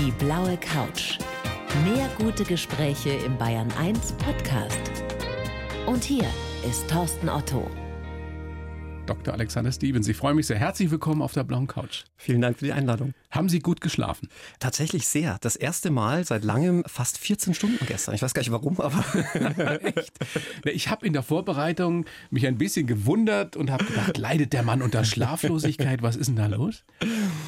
Die blaue Couch. Mehr gute Gespräche im Bayern 1 Podcast. Und hier ist Thorsten Otto. Dr. Alexander Stevens. Ich freue mich sehr. Herzlich willkommen auf der blauen Couch. Vielen Dank für die Einladung. Haben Sie gut geschlafen? Tatsächlich sehr. Das erste Mal seit langem fast 14 Stunden gestern. Ich weiß gar nicht warum, aber echt. Ich habe in der Vorbereitung mich ein bisschen gewundert und habe gedacht, leidet der Mann unter Schlaflosigkeit? Was ist denn da los?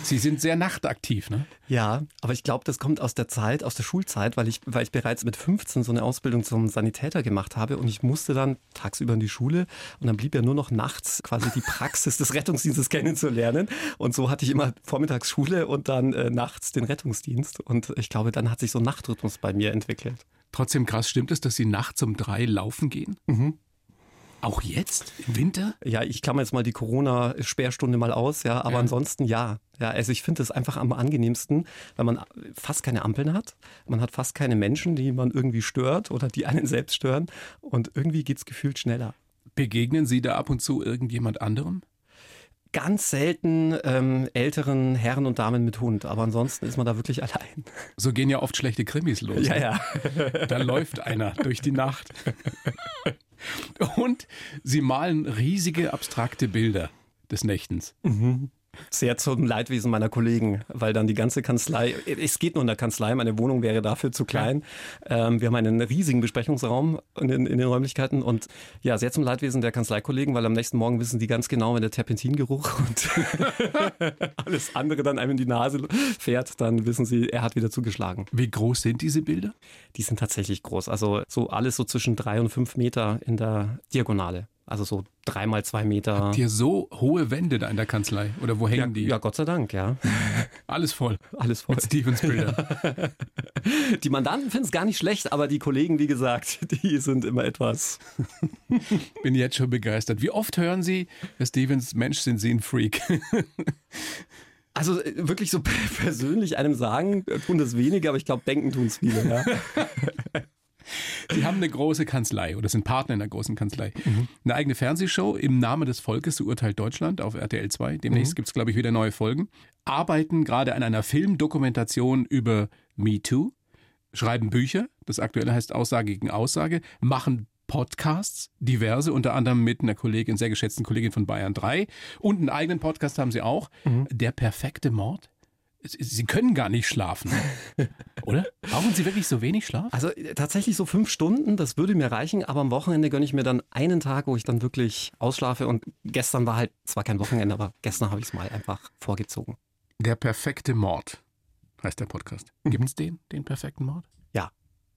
Sie sind sehr nachtaktiv, ne? Ja, aber ich glaube, das kommt aus der Zeit, aus der Schulzeit, weil ich, weil ich bereits mit 15 so eine Ausbildung zum Sanitäter gemacht habe und ich musste dann tagsüber in die Schule und dann blieb ja nur noch nachts quasi die Praxis des Rettungsdienstes kennenzulernen. Und so hatte ich immer vormittags Schule und dann äh, nachts den Rettungsdienst. Und ich glaube, dann hat sich so ein Nachtrhythmus bei mir entwickelt. Trotzdem krass, stimmt es, dass Sie nachts um drei laufen gehen? Mhm. Auch jetzt im Winter? Ja, ich klammer jetzt mal die Corona-Sperrstunde mal aus, ja, aber ja. ansonsten ja. Ja, also ich finde es einfach am angenehmsten, weil man fast keine Ampeln hat. Man hat fast keine Menschen, die man irgendwie stört oder die einen selbst stören. Und irgendwie geht es gefühlt schneller. Begegnen Sie da ab und zu irgendjemand anderem? Ganz selten ähm, älteren Herren und Damen mit Hund, aber ansonsten ist man da wirklich allein. So gehen ja oft schlechte Krimis los. Ja, ja. Da läuft einer durch die Nacht. Und sie malen riesige abstrakte Bilder des Nächtens. Mhm. Sehr zum Leidwesen meiner Kollegen, weil dann die ganze Kanzlei, es geht nur in der Kanzlei, meine Wohnung wäre dafür zu klein. Ähm, wir haben einen riesigen Besprechungsraum in, in, den Räumlichkeiten und ja, sehr zum Leidwesen der Kanzleikollegen, weil am nächsten Morgen wissen die ganz genau, wenn der Terpentingeruch und alles andere dann einem in die Nase fährt, dann wissen sie, er hat wieder zugeschlagen. Wie groß sind diese Bilder? Die sind tatsächlich groß, also so alles so zwischen drei und fünf Meter in der Diagonale. Also so dreimal zwei Meter. Habt ihr so hohe Wände da in der Kanzlei? Oder wo hängen ja, die? Ja, Gott sei Dank, ja. Alles voll. Alles voll. Mit Stevens Bilder. die Mandanten finden es gar nicht schlecht, aber die Kollegen, wie gesagt, die sind immer etwas. Bin jetzt schon begeistert. Wie oft hören Sie, Herr Stevens, Mensch, sind Sie ein Freak? Also äh, wirklich so persönlich einem sagen, tun das wenige, aber ich glaube, denken tun es viele. Ja. Sie haben eine große Kanzlei oder sind Partner in einer großen Kanzlei. Mhm. Eine eigene Fernsehshow im Namen des Volkes, so urteilt Deutschland auf RTL 2. Demnächst mhm. gibt es, glaube ich, wieder neue Folgen. Arbeiten gerade an einer Filmdokumentation über Me Too. Schreiben Bücher, das aktuelle heißt Aussage gegen Aussage, machen Podcasts, diverse, unter anderem mit einer Kollegin, sehr geschätzten Kollegin von Bayern 3. Und einen eigenen Podcast haben sie auch, mhm. Der perfekte Mord. Sie können gar nicht schlafen, oder? Brauchen Sie wirklich so wenig Schlaf? Also äh, tatsächlich so fünf Stunden, das würde mir reichen, aber am Wochenende gönne ich mir dann einen Tag, wo ich dann wirklich ausschlafe und gestern war halt zwar kein Wochenende, aber gestern habe ich es mal einfach vorgezogen. Der perfekte Mord heißt der Podcast. Gibt es den, den perfekten Mord?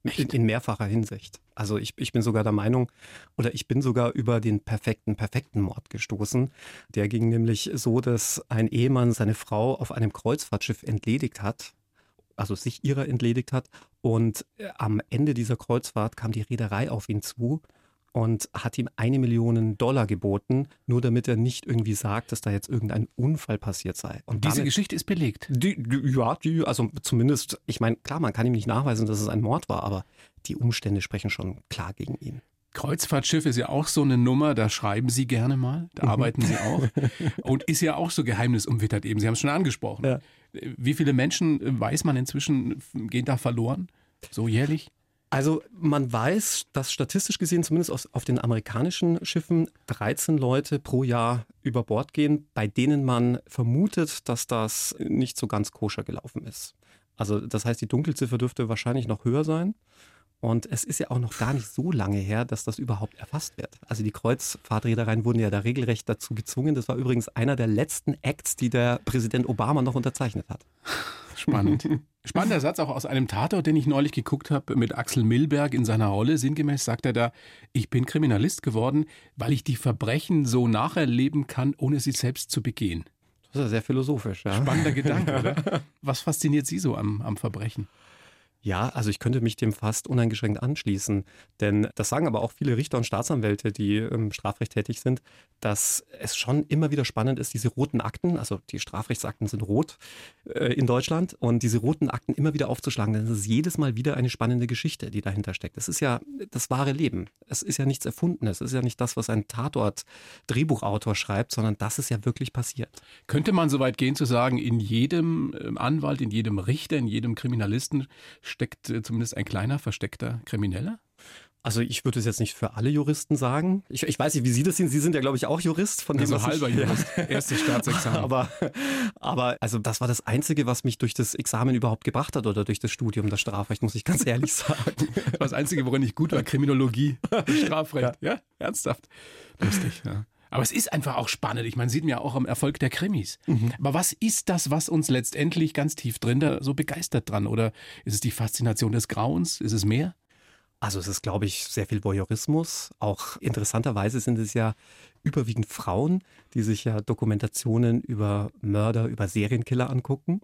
In, in, mehrfacher Hinsicht. Also ich, ich bin sogar der Meinung, oder ich bin sogar über den perfekten, perfekten Mord gestoßen. Der ging nämlich so, dass ein Ehemann seine Frau auf einem Kreuzfahrtschiff entledigt hat, also sich ihrer entledigt hat. Und äh, am Ende dieser Kreuzfahrt kam die Reederei auf ihn zu und hat ihm eine Million Dollar geboten, nur damit er nicht irgendwie sagt, dass da jetzt irgendein Unfall passiert sei. Und diese damit, Geschichte ist belegt. Die, die, ja, die, also zumindest, ich meine, klar, man kann ihm nicht nachweisen, dass es ein Mord war, aber die Umstände sprechen schon klar gegen ihn. Kreuzfahrtschiff ist ja auch so eine Nummer, da schreiben Sie gerne mal, da mhm. arbeiten Sie auch. Und ist ja auch so geheimnisumwittert eben. Sie haben es schon angesprochen. Ja. Wie viele Menschen weiß man inzwischen, gehen da verloren? So jährlich? Also man weiß, dass statistisch gesehen zumindest auf, auf, den amerikanischen Schiffen 13 Leute pro Jahr über Bord gehen, bei denen man vermutet, dass das nicht so ganz koscher gelaufen ist. Also das heißt, die Dunkelziffer dürfte wahrscheinlich noch höher sein. Und es ist ja auch noch gar nicht so lange her, dass das überhaupt erfasst wird. Also die Kreuzfahrtreedereien wurden ja da regelrecht dazu gezwungen. Das war übrigens einer der letzten Acts, die der Präsident Obama noch unterzeichnet hat. Spannend. Spannender Satz auch aus einem Tatort, den ich neulich geguckt habe mit Axel Milberg in seiner Rolle. Sinngemäß sagt er da, ich bin Kriminalist geworden, weil ich die Verbrechen so nacherleben kann, ohne sie selbst zu begehen. Das ist ja sehr philosophisch. Ja? Spannender Gedanke, oder? Was fasziniert Sie so am, am Verbrechen? Ja, also ich könnte mich dem fast uneingeschränkt anschließen. Denn das sagen aber auch viele Richter und Staatsanwälte, die im Strafrecht tätig sind, dass es schon immer wieder spannend ist, diese roten Akten, also die Strafrechtsakten sind rot äh, in Deutschland und diese roten Akten immer wieder aufzuschlagen, denn es ist jedes Mal wieder eine spannende Geschichte, die dahinter steckt. Es ist ja das wahre Leben. Es ist ja nichts Erfundenes. Es ist ja nicht das, was ein Tatort-Drehbuchautor schreibt, sondern das ist ja wirklich passiert. Könnte man so weit gehen zu sagen, in jedem ähm, Anwalt, in jedem Richter, in jedem Kriminalisten steckt äh, zumindest ein kleiner versteckter Krimineller? Also ich würde es jetzt nicht für alle Juristen sagen. Ich, ich weiß nicht, wie Sie das sehen. Sie sind ja, glaube ich, auch Jurist. Von dem, also halber ich, Jurist. Ja. Erstes Staatsexamen. Aber, aber also das war das Einzige, was mich durch das Examen überhaupt gebracht hat oder durch das Studium das Strafrecht, muss ich ganz ehrlich sagen. Das Einzige, worin ich gut war, Kriminologie, Strafrecht. Ja, ja? ernsthaft. Lustig, ja. Aber es ist einfach auch spannend. Ich meine, sieht man ja auch am Erfolg der Krimis. Mhm. Aber was ist das, was uns letztendlich ganz tief drin da so begeistert dran? Oder ist es die Faszination des Grauens? Ist es mehr? Also es ist, glaube ich, sehr viel Voyeurismus. Auch interessanterweise sind es ja überwiegend Frauen, die sich ja Dokumentationen über Mörder, über Serienkiller angucken.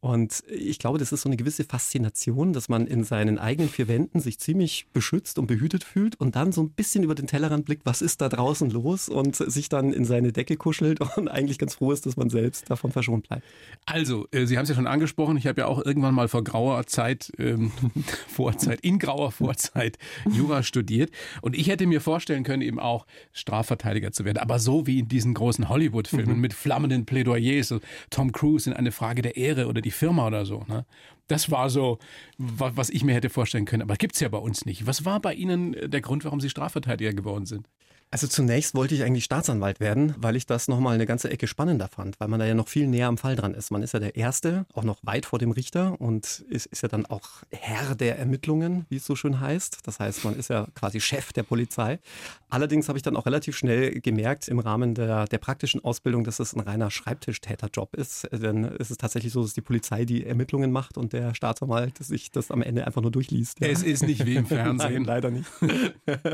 Und ich glaube, das ist so eine gewisse Faszination, dass man in seinen eigenen vier Wänden sich ziemlich beschützt und behütet fühlt und dann so ein bisschen über den Tellerrand blickt, was ist da draußen los und sich dann in seine Decke kuschelt und eigentlich ganz froh ist, dass man selbst davon verschont bleibt. Also, äh, Sie haben es ja schon angesprochen, ich habe ja auch irgendwann mal vor grauer Zeit, ähm, Vorzeit, in grauer Vorzeit Jura studiert und ich hätte mir vorstellen können, eben auch Strafverteidiger zu werden, aber so wie in diesen großen Hollywood-Filmen mhm. mit flammenden Plädoyers, so Tom Cruise in eine Frage der Ehre oder die die Firma oder so. Ne? Das war so, was ich mir hätte vorstellen können. Aber gibt es ja bei uns nicht. Was war bei Ihnen der Grund, warum Sie Strafverteidiger geworden sind? Also zunächst wollte ich eigentlich Staatsanwalt werden, weil ich das nochmal eine ganze Ecke spannender fand, weil man da ja noch viel näher am Fall dran ist. Man ist ja der Erste, auch noch weit vor dem Richter und ist, ist ja dann auch Herr der Ermittlungen, wie es so schön heißt. Das heißt, man ist ja quasi Chef der Polizei. Allerdings habe ich dann auch relativ schnell gemerkt im Rahmen der, der praktischen Ausbildung, dass es ein reiner Schreibtischtäterjob ist. Denn es ist tatsächlich so, dass die Polizei die Ermittlungen macht und der Staatsanwalt sich das am Ende einfach nur durchliest. Ja. Es ist nicht wie im Fernsehen. Nein, leider nicht.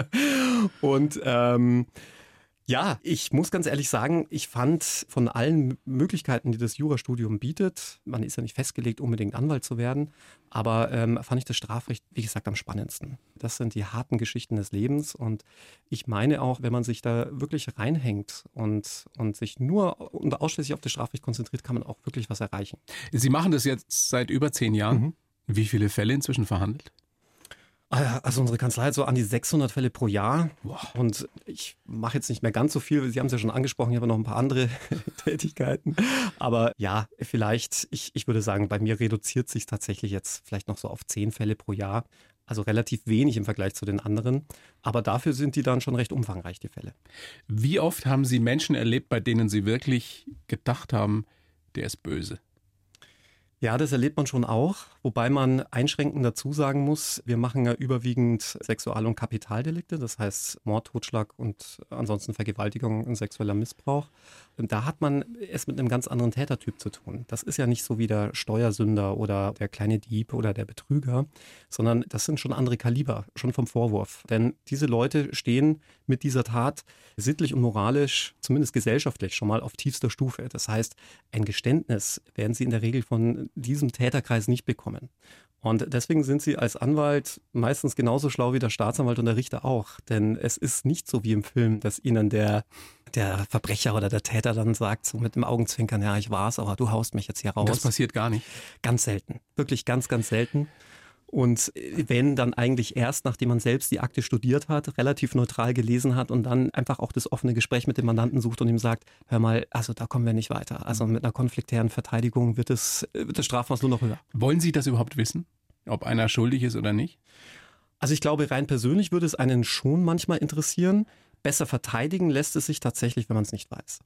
und ähm, ähm, ja, ich muss ganz ehrlich sagen, ich fand von allen Möglichkeiten, die das Jurastudium bietet, man ist ja nicht festgelegt, unbedingt Anwalt zu werden, aber ähm, fand ich das Strafrecht, wie gesagt, am spannendsten. Das sind die harten Geschichten des Lebens und ich meine auch, wenn man sich da wirklich reinhängt und, und sich nur und ausschließlich auf das Strafrecht konzentriert, kann man auch wirklich was erreichen. Sie machen das jetzt seit über zehn Jahren. Mhm. Wie viele Fälle inzwischen verhandelt? Ah also unsere Kanzlei hat so an die 600 Fälle pro Jahr. Und ich mache jetzt nicht mehr ganz so viel. Sie haben es ja schon angesprochen, ich habe noch ein paar andere Tätigkeiten. Aber ja, vielleicht, ich, ich würde sagen, bei mir reduziert sich tatsächlich jetzt vielleicht noch so auf 10 Fälle pro Jahr. Also relativ wenig im Vergleich zu den anderen. Aber dafür sind die dann schon recht umfangreich, die Fälle. Wie oft haben Sie Menschen erlebt, bei denen Sie wirklich gedacht haben, der ist böse? Ja, das erlebt man schon auch, wobei man einschränkend dazu sagen muss, wir machen ja überwiegend Sexual- und Kapitaldelikte, das heißt Mord, Totschlag und ansonsten Vergewaltigung und sexueller Missbrauch. Und da hat man es mit einem ganz anderen Tätertyp zu tun. Das ist ja nicht so wie der Steuersünder oder der kleine Dieb oder der Betrüger, sondern das sind schon andere Kaliber, schon vom Vorwurf. Denn diese Leute stehen mit dieser Tat sittlich und moralisch, zumindest gesellschaftlich, schon mal auf tiefster Stufe. Das heißt, ein Geständnis werden sie in der Regel von diesem Täterkreis nicht bekommen. Und deswegen sind Sie als Anwalt meistens genauso schlau wie der Staatsanwalt und der Richter auch. Denn es ist nicht so wie im Film, dass Ihnen der, der Verbrecher oder der Täter dann sagt, so mit dem Augenzwinkern, ja, ich war's, aber du haust mich jetzt hier raus. Das passiert gar nicht. Ganz selten. Wirklich ganz, ganz selten. Und wenn dann eigentlich erst, nachdem man selbst die Akte studiert hat, relativ neutral gelesen hat und dann einfach auch das offene Gespräch mit dem Mandanten sucht und ihm sagt, hör mal, also da kommen wir nicht weiter. Also mit einer konfliktären Verteidigung wird, es, wird das Strafmaß nur noch höher. Wollen Sie das überhaupt wissen, ob einer schuldig ist oder nicht? Also ich glaube, rein persönlich würde es einen schon manchmal interessieren. Besser verteidigen lässt es sich tatsächlich, wenn man es nicht weiß.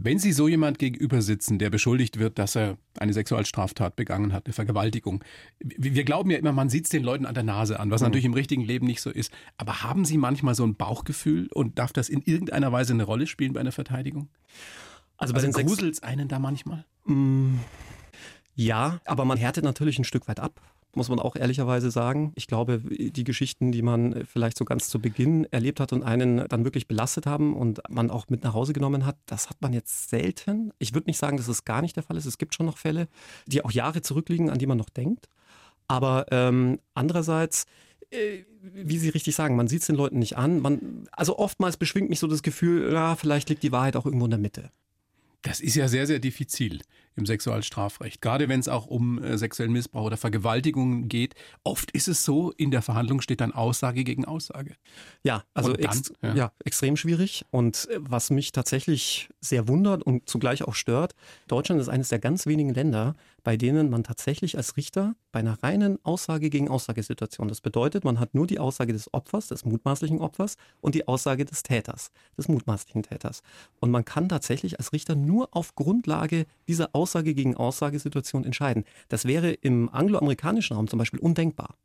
Wenn Sie so jemand gegenüber sitzen, der beschuldigt wird, dass er eine Sexualstraftat begangen hat, eine Vergewaltigung. Wir glauben ja immer, man sieht es den Leuten an der Nase an, was mhm. natürlich im richtigen Leben nicht so ist. Aber haben Sie manchmal so ein Bauchgefühl und darf das in irgendeiner Weise eine Rolle spielen bei einer Verteidigung? Also bei also den gruselt einen da manchmal? Mm, ja, aber man härtet natürlich ein Stück weit ab muss man auch ehrlicherweise sagen. Ich glaube, die Geschichten, die man vielleicht so ganz zu Beginn erlebt hat und einen dann wirklich belastet haben und man auch mit nach Hause genommen hat, das hat man jetzt selten. Ich würde nicht sagen, dass es gar nicht der Fall ist. Es gibt schon noch Fälle, die auch Jahre zurückliegen, an die man noch denkt. Aber ähm, andererseits äh, wie Sie richtig sagen, man sieht es den Leuten nicht an. Man, also oftmals beschwingt mich so das Gefühl, ja, vielleicht liegt die Wahrheit auch irgendwo in der Mitte. Das ist ja sehr, sehr diffizil im Sexualstrafrecht. Gerade wenn es auch um äh, sexuellen Missbrauch oder Vergewaltigungen geht. Oft ist es so, in der Verhandlung steht dann Aussage gegen Aussage. Ja, also dann, ex ja. ja. extrem schwierig. Und äh, was mich tatsächlich sehr wundert und zugleich auch stört, Deutschland ist eines der ganz wenigen Länder, bei denen man tatsächlich als Richter bei einer reinen Aussage gegen Aussagesituation, das bedeutet, man hat nur die Aussage des Opfers, des mutmaßlichen Opfers und die Aussage des Täters, des mutmaßlichen Täters. Und man kann tatsächlich als Richter nur auf Grundlage dieser Aussage gegen Aussagesituation entscheiden. Das wäre im angloamerikanischen Raum zum Beispiel undenkbar.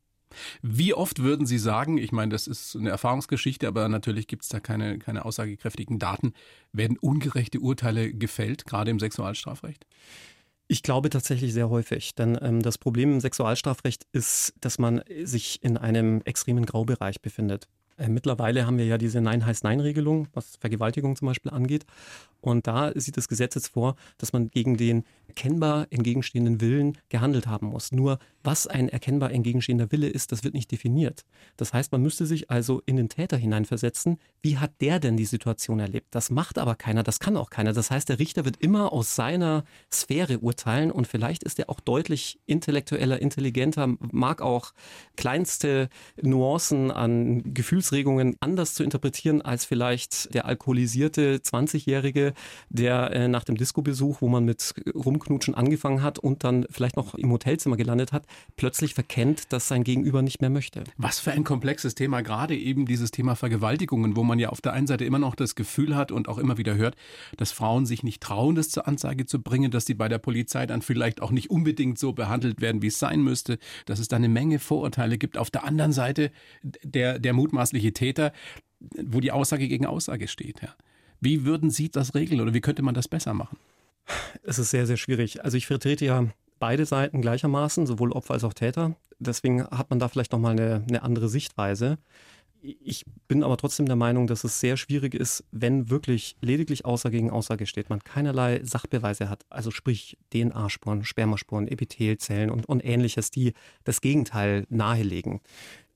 Wie oft würden Sie sagen, ich meine, das ist eine Erfahrungsgeschichte, aber natürlich gibt es da keine, keine aussagekräftigen Daten, werden ungerechte Urteile gefällt, gerade im Sexualstrafrecht? Ich glaube tatsächlich sehr häufig, denn ähm, das Problem im Sexualstrafrecht ist, dass man sich in einem extremen Graubereich befindet. Äh, mittlerweile haben wir ja diese Nein heißt Nein-Regelung, was Vergewaltigung zum Beispiel angeht. Und da sieht das Gesetz jetzt vor, dass man gegen den erkennbar entgegenstehenden Willen gehandelt haben muss. Nur was ein erkennbar entgegenstehender Wille ist, das wird nicht definiert. Das heißt, man müsste sich also in den Täter hineinversetzen. Wie hat der denn die Situation erlebt? Das macht aber keiner, das kann auch keiner. Das heißt, der Richter wird immer aus seiner Sphäre urteilen und vielleicht ist er auch deutlich intellektueller, intelligenter, mag auch kleinste Nuancen an Gefühlsregungen anders zu interpretieren als vielleicht der alkoholisierte 20-Jährige, der äh, nach dem Disco-Besuch, wo man mit Rumknutschen angefangen hat und dann vielleicht noch im Hotelzimmer gelandet hat, plötzlich verkennt, dass sein Gegenüber nicht mehr möchte. Was für ein komplexes Thema, gerade eben dieses Thema Vergewaltigungen, wo man ja auf der einen Seite immer noch das Gefühl hat und auch immer wieder hört, dass Frauen sich nicht trauen, das zur Anzeige zu bringen, dass sie bei der Polizei dann vielleicht auch nicht unbedingt so behandelt werden, wie es sein müsste, dass es da eine Menge Vorurteile gibt. Auf der anderen Seite der, der mutmaßliche Täter, wo die Aussage gegen Aussage steht. Ja. Wie würden Sie das regeln oder wie könnte man das besser machen? Es ist sehr, sehr schwierig. Also ich vertrete ja beide Seiten gleichermaßen, sowohl Opfer als auch Täter. Deswegen hat man da vielleicht nochmal eine, eine andere Sichtweise. Ich bin aber trotzdem der Meinung, dass es sehr schwierig ist, wenn wirklich lediglich Aussage gegen Aussage steht, man keinerlei Sachbeweise hat, also sprich DNA-Spuren, Spermaspuren, Epithelzellen und, und ähnliches, die das Gegenteil nahelegen.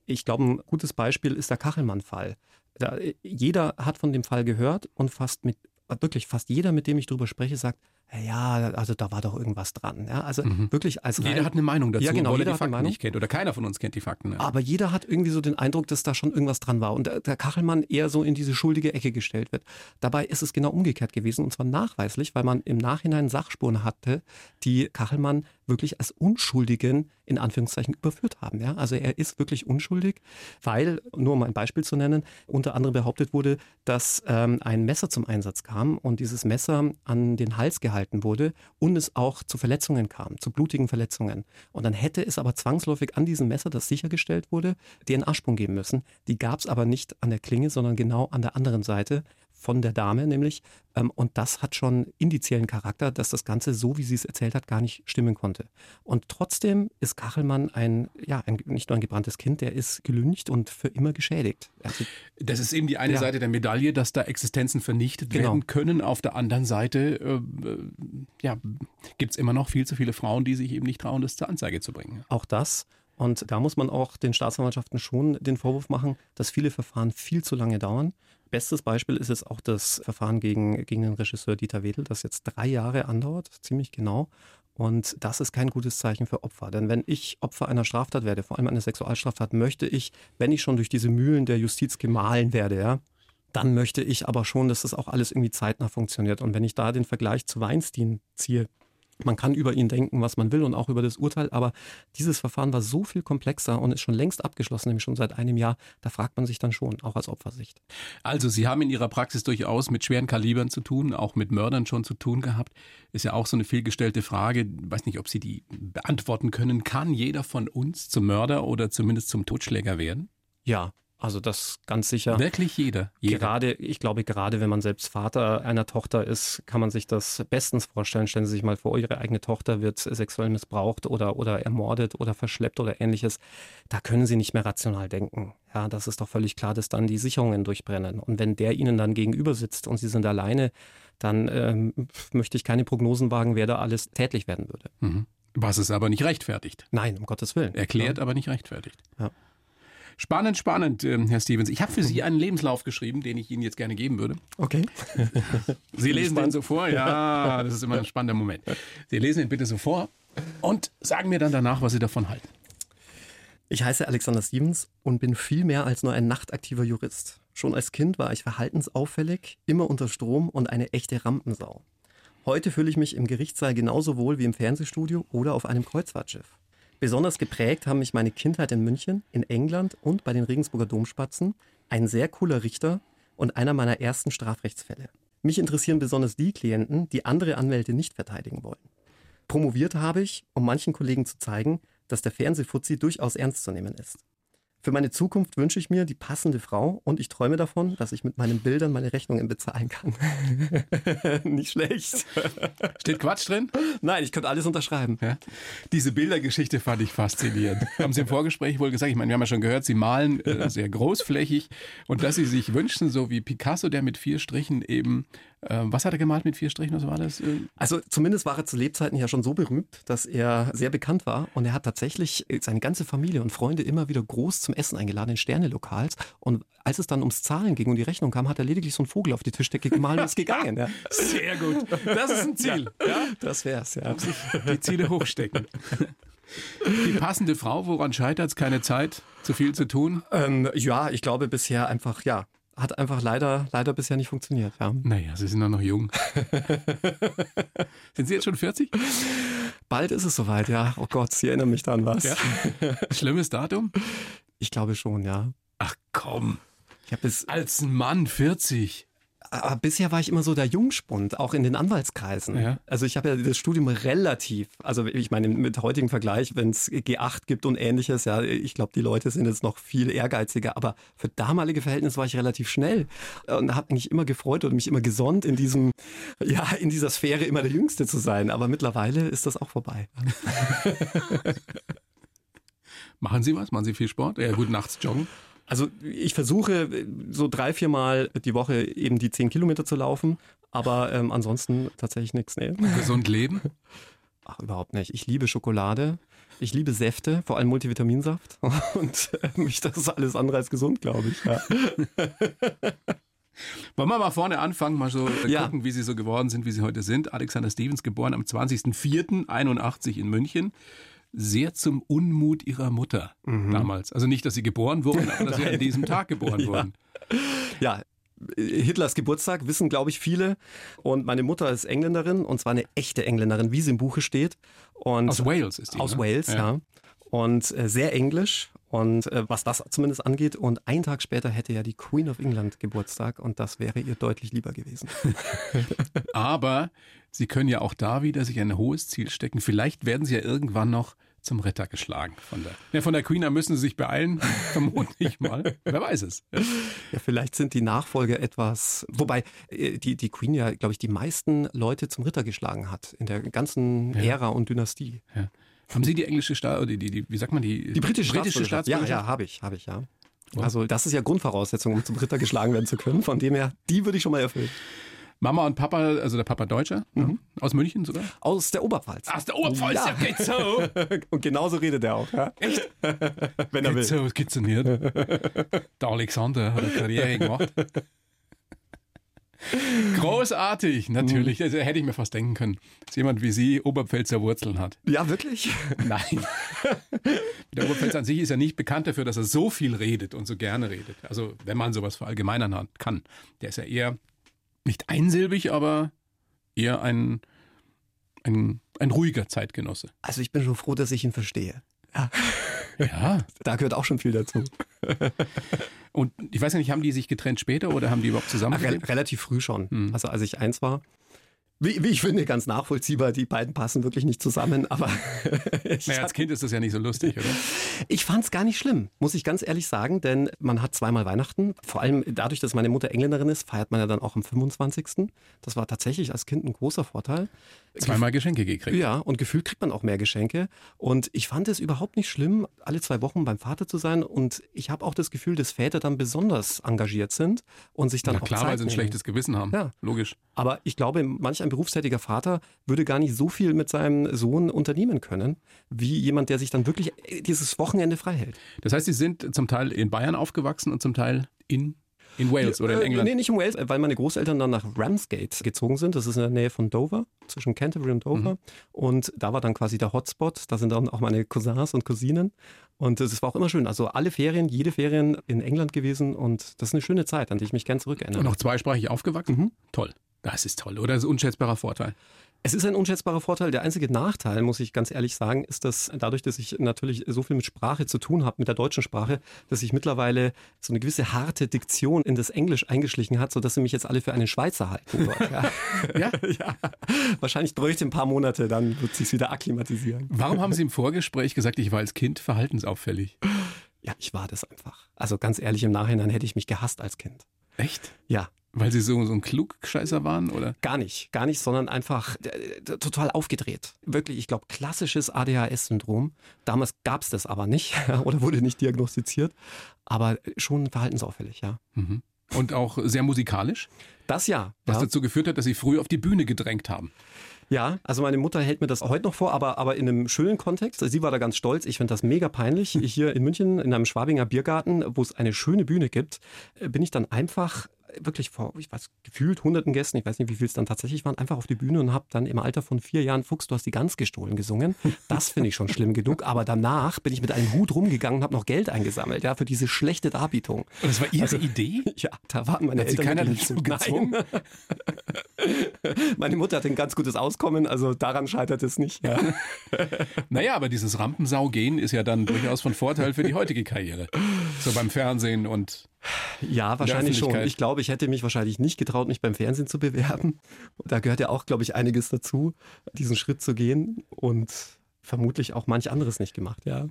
Ich glaube, ein gutes Beispiel ist der Kachelmann-Fall. Da, jeder hat von dem Fall gehört und fast mit, wirklich fast jeder, mit dem ich darüber spreche, sagt, ja, also da war doch irgendwas dran. Ja, also mhm. wirklich als Jeder hat eine Meinung dazu, ja, genau, jeder die Fakten nicht kennt. Oder keiner von uns kennt die Fakten. Ja. Aber jeder hat irgendwie so den Eindruck, dass da schon irgendwas dran war. Und der, der Kachelmann eher so in diese schuldige Ecke gestellt wird. Dabei ist es genau umgekehrt gewesen. Und zwar nachweislich, weil man im Nachhinein Sachspuren hatte, die Kachelmann wirklich als Unschuldigen in Anführungszeichen überführt haben. Ja? Also er ist wirklich unschuldig, weil, nur um ein Beispiel zu nennen, unter anderem behauptet wurde, dass ähm, ein Messer zum Einsatz kam und dieses Messer an den Hals gehalten wurde und es auch zu Verletzungen kam, zu blutigen Verletzungen. Und dann hätte es aber zwangsläufig an diesem Messer, das sichergestellt wurde, DNA-Sprung geben müssen. Die gab es aber nicht an der Klinge, sondern genau an der anderen Seite von der Dame nämlich. Ähm, und das hat schon indiziellen Charakter, dass das Ganze, so wie sie es erzählt hat, gar nicht stimmen konnte. Und trotzdem ist Kachelmann ein, ja, ein, nicht nur ein gebranntes Kind, der ist gelüncht und für immer geschädigt. Also, das ist eben die eine ja. Seite der Medaille, dass da Existenzen vernichtet genau. werden können. Auf der anderen Seite äh, äh ja, gibt es immer noch viel zu viele Frauen, die sich eben nicht trauen, das zur Anzeige zu bringen. Auch das. Und da muss man auch den Staatsanwaltschaften schon den Vorwurf machen, dass viele Verfahren viel zu lange dauern. Bestes Beispiel ist jetzt auch das Verfahren gegen, gegen den Regisseur Dieter Wedel, das jetzt drei Jahre andauert, ziemlich genau. Und das ist kein gutes Zeichen für Opfer. Denn wenn ich Opfer einer Straftat werde, vor allem einer Sexualstraftat, möchte ich, wenn ich schon durch diese Mühlen der Justiz gemahlen werde, ja, dann möchte ich aber schon, dass das auch alles irgendwie zeitnah funktioniert. Und wenn ich da den Vergleich zu Weinstein ziehe, man kann über ihn denken, was man will und auch über das Urteil, aber dieses Verfahren war so viel komplexer und ist schon längst abgeschlossen, nämlich schon seit einem Jahr. Da fragt man sich dann schon, auch als Opfersicht. Also Sie haben in Ihrer Praxis durchaus mit schweren Kalibern zu tun, auch mit Mördern schon zu tun gehabt. Ist ja auch so eine vielgestellte Frage. Ich weiß nicht, ob Sie die beantworten können. Kann jeder von uns zum Mörder oder zumindest zum Totschläger werden? Ja, also das ganz sicher. Wirklich jeder, jeder. Gerade, ich glaube, gerade wenn man selbst Vater einer Tochter ist, kann man sich das bestens vorstellen. Stellen Sie sich mal vor, Ihre eigene Tochter wird sexuell missbraucht oder, oder ermordet oder verschleppt oder ähnliches. Da können Sie nicht mehr rational denken. Ja, das ist doch völlig klar, dass dann die Sicherungen durchbrennen. Und wenn der Ihnen dann gegenüber sitzt und Sie sind alleine, dann ähm, möchte ich keine Prognosen wagen, wer da alles tätlich werden würde. Mhm. Was es aber nicht rechtfertigt. Nein, um Gottes Willen. Erklärt, ja. aber nicht rechtfertigt. Ja. Spannend, spannend, äh, Herr Stevens. Ich habe für Sie einen Lebenslauf geschrieben, den ich Ihnen jetzt gerne geben würde. Okay. Sie lesen den so vor? Ja, das ist immer ein spannender Moment. Sie lesen ihn bitte so vor und sagen mir dann danach, was Sie davon halten. Ich heiße Alexander Stevens und bin viel mehr als nur ein nachtaktiver Jurist. Schon als Kind war ich verhaltensauffällig, immer unter Strom und eine echte Rampensau. Heute fühle ich mich im Gerichtssaal genauso wohl wie im Fernsehstudio oder auf einem Kreuzfahrtschiff. Besonders geprägt haben mich meine Kindheit in München, in England und bei den Regensburger Domspatzen, ein sehr cooler Richter und einer meiner ersten Strafrechtsfälle. Mich interessieren besonders die Klienten, die andere Anwälte nicht verteidigen wollen. Promoviert habe ich, um manchen Kollegen zu zeigen, dass der Fernsehfuzzi durchaus ernst zu nehmen ist. Für meine Zukunft wünsche ich mir die passende Frau und ich träume davon, dass ich mit meinen Bildern meine Rechnungen bezahlen kann. Nicht schlecht. Steht Quatsch drin? Nein, ich könnte alles unterschreiben. Ja. Diese Bildergeschichte fand ich faszinierend. Haben Sie im Vorgespräch wohl gesagt, ich meine, wir haben ja schon gehört, Sie malen äh, sehr großflächig und dass Sie sich wünschen, so wie Picasso, der mit vier Strichen eben was hat er gemalt mit vier Strichen? Was war das? Also zumindest war er zu Lebzeiten ja schon so berühmt, dass er sehr bekannt war. Und er hat tatsächlich seine ganze Familie und Freunde immer wieder groß zum Essen eingeladen in Sternelokals. Und als es dann ums Zahlen ging und die Rechnung kam, hat er lediglich so einen Vogel auf die Tischdecke gemalt und ist gegangen. Ja. Sehr gut. Das ist ein Ziel. Ja, ja? Das wär's, ja. Die Ziele hochstecken. Die passende Frau, woran scheitert es? Keine Zeit, zu viel zu tun? Ähm, ja, ich glaube bisher einfach, ja, hat einfach leider, leider bisher nicht funktioniert. Ja. Naja, Sie sind doch noch jung. sind Sie jetzt schon 40? Bald ist es soweit, ja. Oh Gott, Sie erinnern mich an was. Ja. Schlimmes Datum? Ich glaube schon, ja. Ach komm. Ich habe es als Mann 40 aber bisher war ich immer so der Jungspund, auch in den Anwaltskreisen. Ja. Also ich habe ja das Studium relativ, also ich meine mit heutigem Vergleich, wenn es G8 gibt und ähnliches, ja, ich glaube, die Leute sind jetzt noch viel ehrgeiziger, aber für damalige Verhältnisse war ich relativ schnell und habe mich immer gefreut und mich immer gesonnt, in diesem, ja, in dieser Sphäre immer der Jüngste zu sein. Aber mittlerweile ist das auch vorbei. Machen Sie was? Machen Sie viel Sport? Ja, gut, nachts joggen. Also ich versuche so drei, vier Mal die Woche eben die zehn Kilometer zu laufen, aber ähm, ansonsten tatsächlich nichts. Nee. Gesund leben? Ach, überhaupt nicht. Ich liebe Schokolade. Ich liebe Säfte, vor allem Multivitaminsaft. Und äh, mich das ist alles andere als gesund, glaube ich. Ja. Wollen wir mal vorne anfangen, mal so äh, ja. gucken, wie sie so geworden sind, wie sie heute sind. Alexander Stevens, geboren am 20.04.81 in München sehr zum Unmut ihrer Mutter mhm. damals. Also nicht, dass sie geboren wurden, aber dass sie an diesem Tag geboren ja. wurden. Ja, Hitlers Geburtstag wissen, glaube ich, viele. Und meine Mutter ist Engländerin und zwar eine echte Engländerin, wie sie im Buche steht. Und aus Wales ist die. Aus ne? Wales, ja. ja. Und äh, sehr englisch. Und äh, was das zumindest angeht. Und einen Tag später hätte ja die Queen of England Geburtstag und das wäre ihr deutlich lieber gewesen. Aber Sie können ja auch da wieder sich ein hohes Ziel stecken. Vielleicht werden Sie ja irgendwann noch zum Ritter geschlagen von der. Ja, von der Queen, da müssen Sie sich beeilen, vermutlich mal. Wer weiß es. Ja, vielleicht sind die Nachfolger etwas, wobei äh, die, die Queen ja, glaube ich, die meisten Leute zum Ritter geschlagen hat in der ganzen ja. Ära und Dynastie. Ja. Haben Sie die englische Staat, die, die, die, wie sagt man die? Die britische, britische Staatsbürgerschaft? Ja, ja, habe ich, habe ich, ja. Also das ist ja Grundvoraussetzung, um zum Ritter geschlagen werden zu können. Von dem her, die würde ich schon mal erfüllen. Mama und Papa, also der Papa Deutscher, mhm. aus München sogar? Aus der Oberpfalz. Aus der Oberpfalz, ja, ja geht so. und genauso redet er auch. Ja? Echt? Wenn er will. so, was gibt's denn hier? der Alexander hat eine Karriere gemacht. Großartig, natürlich. Also, hätte ich mir fast denken können, dass jemand wie Sie Oberpfälzer Wurzeln hat. Ja, wirklich? Nein. Der Oberpfälzer an sich ist ja nicht bekannt dafür, dass er so viel redet und so gerne redet. Also, wenn man sowas verallgemeinern kann. Der ist ja eher nicht einsilbig, aber eher ein, ein, ein ruhiger Zeitgenosse. Also ich bin schon froh, dass ich ihn verstehe. Ja. ja. Da gehört auch schon viel dazu. Und ich weiß ja nicht, haben die sich getrennt später oder haben die überhaupt zusammen? Ach, re relativ früh schon. Hm. Also als ich eins war, wie, wie, ich finde, ganz nachvollziehbar. Die beiden passen wirklich nicht zusammen, aber. naja, als Kind ist das ja nicht so lustig, oder? Ich fand es gar nicht schlimm, muss ich ganz ehrlich sagen, denn man hat zweimal Weihnachten. Vor allem dadurch, dass meine Mutter Engländerin ist, feiert man ja dann auch am 25. Das war tatsächlich als Kind ein großer Vorteil. Zweimal Geschenke gekriegt. Ja, und gefühlt kriegt man auch mehr Geschenke. Und ich fand es überhaupt nicht schlimm, alle zwei Wochen beim Vater zu sein. Und ich habe auch das Gefühl, dass Väter dann besonders engagiert sind und sich dann Na auch klar, Zeit weil sie ein nehmen. schlechtes Gewissen haben. Ja. Logisch. Aber ich glaube, manch ein berufstätiger Vater würde gar nicht so viel mit seinem Sohn unternehmen können, wie jemand, der sich dann wirklich dieses Wochenende frei hält. Das heißt, Sie sind zum Teil in Bayern aufgewachsen und zum Teil in in Wales oder in äh, England? Nee, nicht in Wales, weil meine Großeltern dann nach Ramsgate gezogen sind. Das ist in der Nähe von Dover, zwischen Canterbury und Dover. Mhm. Und da war dann quasi der Hotspot. Da sind dann auch meine Cousins und Cousinen. Und das war auch immer schön. Also alle Ferien, jede Ferien in England gewesen. Und das ist eine schöne Zeit, an die ich mich gern zurückerinnere. Und auch zweisprachig aufgewachsen? Mhm. Toll. Das ist toll, oder? Das ist ein unschätzbarer Vorteil. Es ist ein unschätzbarer Vorteil. Der einzige Nachteil, muss ich ganz ehrlich sagen, ist, dass dadurch, dass ich natürlich so viel mit Sprache zu tun habe, mit der deutschen Sprache, dass sich mittlerweile so eine gewisse harte Diktion in das Englisch eingeschlichen hat, sodass sie mich jetzt alle für einen Schweizer halten. Dort, ja. ja? ja. Wahrscheinlich bräuchte ein paar Monate, dann wird sich wieder akklimatisieren. Warum haben Sie im Vorgespräch gesagt, ich war als Kind verhaltensauffällig? Ja, ich war das einfach. Also ganz ehrlich, im Nachhinein hätte ich mich gehasst als Kind. Echt? Ja. Weil sie so, so ein Klugscheißer waren, oder? Gar nicht, gar nicht, sondern einfach äh, total aufgedreht. Wirklich, ich glaube, klassisches ADHS-Syndrom. Damals gab es das aber nicht oder wurde nicht diagnostiziert, aber schon verhaltensauffällig, ja. Mhm. Und auch sehr musikalisch? Das ja. Was ja. dazu geführt hat, dass sie früh auf die Bühne gedrängt haben. Ja, also meine Mutter hält mir das heute noch vor, aber, aber in einem schönen Kontext. Sie war da ganz stolz. Ich finde das mega peinlich. Hier in München, in einem Schwabinger Biergarten, wo es eine schöne Bühne gibt, äh, bin ich dann einfach wirklich vor, ich weiß, gefühlt hunderten Gästen, ich weiß nicht, wie viel es dann tatsächlich waren, einfach auf die Bühne und habe dann im Alter von vier Jahren Fuchs, du hast die Gans gestohlen gesungen. Das finde ich schon schlimm genug. Aber danach bin ich mit einem Hut rumgegangen und habe noch Geld eingesammelt, ja, für diese schlechte Darbietung. Und das war Ihre also, Idee? Ja, da waren meine Hat Eltern. Keiner dazu gezwungen? meine Mutter hat ein ganz gutes Auskommen, also daran scheitert es nicht. Ja. naja, aber dieses Rampensau-Gehen ist ja dann durchaus von Vorteil für die heutige Karriere. So beim Fernsehen und ja, wahrscheinlich schon. Ich glaube, ich hätte mich wahrscheinlich nicht getraut, mich beim Fernsehen zu bewerben. Da gehört ja auch, glaube ich, einiges dazu, diesen Schritt zu gehen und vermutlich auch manch anderes nicht gemacht, ja.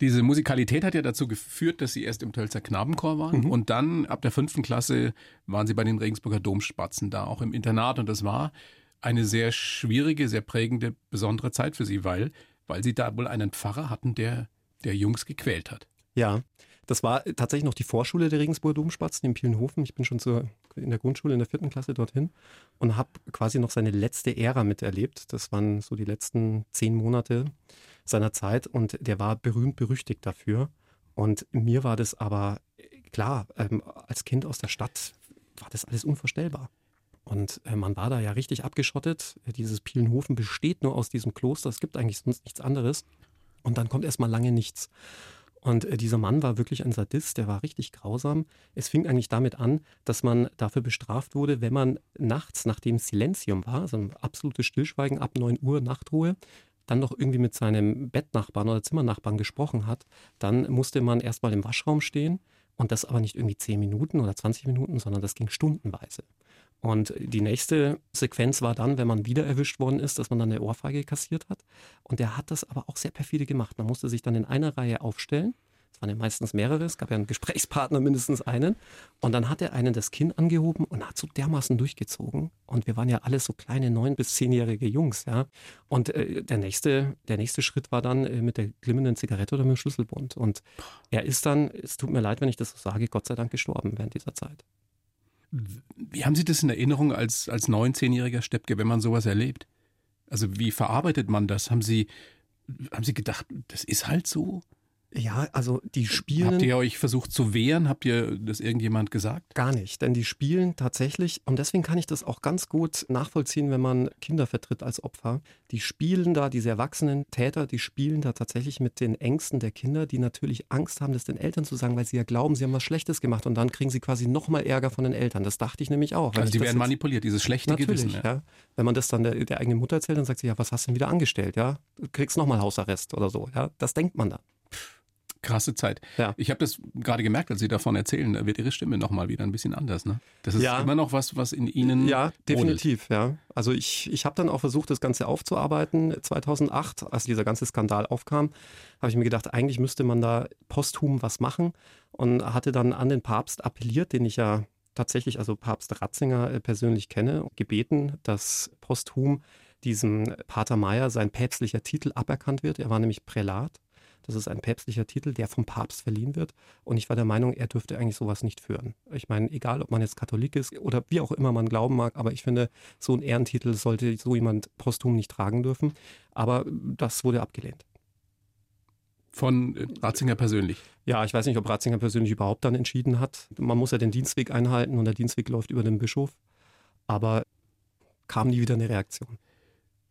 Diese Musikalität hat ja dazu geführt, dass Sie erst im Tölzer Knabenchor waren mhm. und dann ab der fünften Klasse waren Sie bei den Regensburger Domspatzen da auch im Internat und das war eine sehr schwierige, sehr prägende, besondere Zeit für Sie, weil, weil Sie da wohl einen Pfarrer hatten, der, der Jungs gequält hat. Ja, das war tatsächlich noch die Vorschule der Regensburger Domspatzen in Pielenhofen. Ich bin schon zur, in der Grundschule in der vierten Klasse dorthin und habe quasi noch seine letzte Ära miterlebt. Das waren so die letzten zehn Monate seiner Zeit und der war berühmt berüchtigt dafür. Und mir war das aber klar, ähm, als Kind aus der Stadt war das alles unvorstellbar. Und äh, man war da ja richtig abgeschottet. Dieses Pielenhofen besteht nur aus diesem Kloster. Es gibt eigentlich sonst nichts anderes. Und dann kommt erstmal lange nichts. Und äh, dieser Mann war wirklich ein Sadist, der war richtig grausam. Es fing eigentlich damit an, dass man dafür bestraft wurde, wenn man nachts, nachdem Silenzium war, also ein absolutes Stillschweigen ab 9 Uhr Nachtruhe, dann noch irgendwie mit seinem Bettnachbarn oder Zimmernachbarn gesprochen hat, dann musste man erstmal im Waschraum stehen und das aber nicht irgendwie 10 Minuten oder 20 Minuten, sondern das ging stundenweise. Und die nächste Sequenz war dann, wenn man wieder erwischt worden ist, dass man dann eine Ohrfeige kassiert hat. Und der hat das aber auch sehr perfide gemacht. Man musste sich dann in einer Reihe aufstellen. Es waren ja meistens mehrere, es gab ja einen Gesprächspartner, mindestens einen. Und dann hat er einen das Kinn angehoben und hat so dermaßen durchgezogen. Und wir waren ja alle so kleine neun- bis zehnjährige Jungs, ja. Und äh, der, nächste, der nächste Schritt war dann äh, mit der glimmenden Zigarette oder mit dem Schlüsselbund. Und er ist dann, es tut mir leid, wenn ich das so sage, Gott sei Dank gestorben während dieser Zeit. Wie haben Sie das in Erinnerung als, als 19-jähriger Steppke, wenn man sowas erlebt? Also wie verarbeitet man das? Haben Sie, haben Sie gedacht, das ist halt so? Ja, also die spielen. Habt ihr euch versucht zu wehren? Habt ihr das irgendjemand gesagt? Gar nicht, denn die spielen tatsächlich, und deswegen kann ich das auch ganz gut nachvollziehen, wenn man Kinder vertritt als Opfer. Die spielen da, diese erwachsenen Täter, die spielen da tatsächlich mit den Ängsten der Kinder, die natürlich Angst haben, das den Eltern zu sagen, weil sie ja glauben, sie haben was Schlechtes gemacht und dann kriegen sie quasi nochmal Ärger von den Eltern. Das dachte ich nämlich auch. Also die werden manipuliert, dieses schlechte natürlich, Gewissen. Ja. ja. Wenn man das dann der, der eigenen Mutter erzählt, dann sagt sie, ja, was hast du denn wieder angestellt? Ja, du kriegst nochmal Hausarrest oder so. Ja, das denkt man dann krasse Zeit. Ja. Ich habe das gerade gemerkt, als Sie davon erzählen, da wird Ihre Stimme nochmal wieder ein bisschen anders. Ne? Das ist ja. immer noch was, was in Ihnen. Ja, definitiv. Ja. Also ich, ich habe dann auch versucht, das Ganze aufzuarbeiten. 2008, als dieser ganze Skandal aufkam, habe ich mir gedacht, eigentlich müsste man da posthum was machen und hatte dann an den Papst appelliert, den ich ja tatsächlich, also Papst Ratzinger äh, persönlich kenne, gebeten, dass posthum diesem Pater Meyer sein päpstlicher Titel aberkannt wird. Er war nämlich Prälat Das ist ein päpstlicher Titel, der vom Papst verliehen wird. Und ich war der Meinung, er dürfte eigentlich sowas nicht führen. Ich meine, egal, ob man jetzt Katholik ist oder wie auch immer man glauben mag, aber ich finde, so ein Ehrentitel sollte so jemand posthum nicht tragen dürfen. Aber das wurde abgelehnt. Von äh, Ratzinger persönlich? Ja, ich weiß nicht, ob Ratzinger persönlich überhaupt dann entschieden hat. Man muss ja den Dienstweg einhalten und der Dienstweg läuft über den Bischof. Aber kam nie wieder eine Reaktion.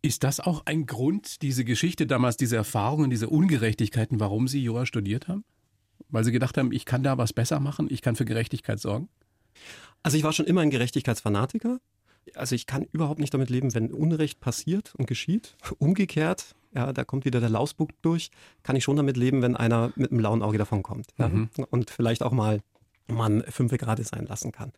Ist das auch ein Grund, diese Geschichte damals, diese Erfahrungen, diese Ungerechtigkeiten, warum Sie Jura studiert haben? Weil Sie gedacht haben, ich kann da was besser machen, ich kann für Gerechtigkeit sorgen? Also ich war schon immer ein Gerechtigkeitsfanatiker. Also ich kann überhaupt nicht damit leben, wenn Unrecht passiert und geschieht. Umgekehrt, ja, da kommt wieder der Lausbuck durch, kann ich schon damit leben, wenn einer mit einem lauen Auge davon kommt. Ja? Mhm. Und vielleicht auch mal man fünf gerade sein lassen kann.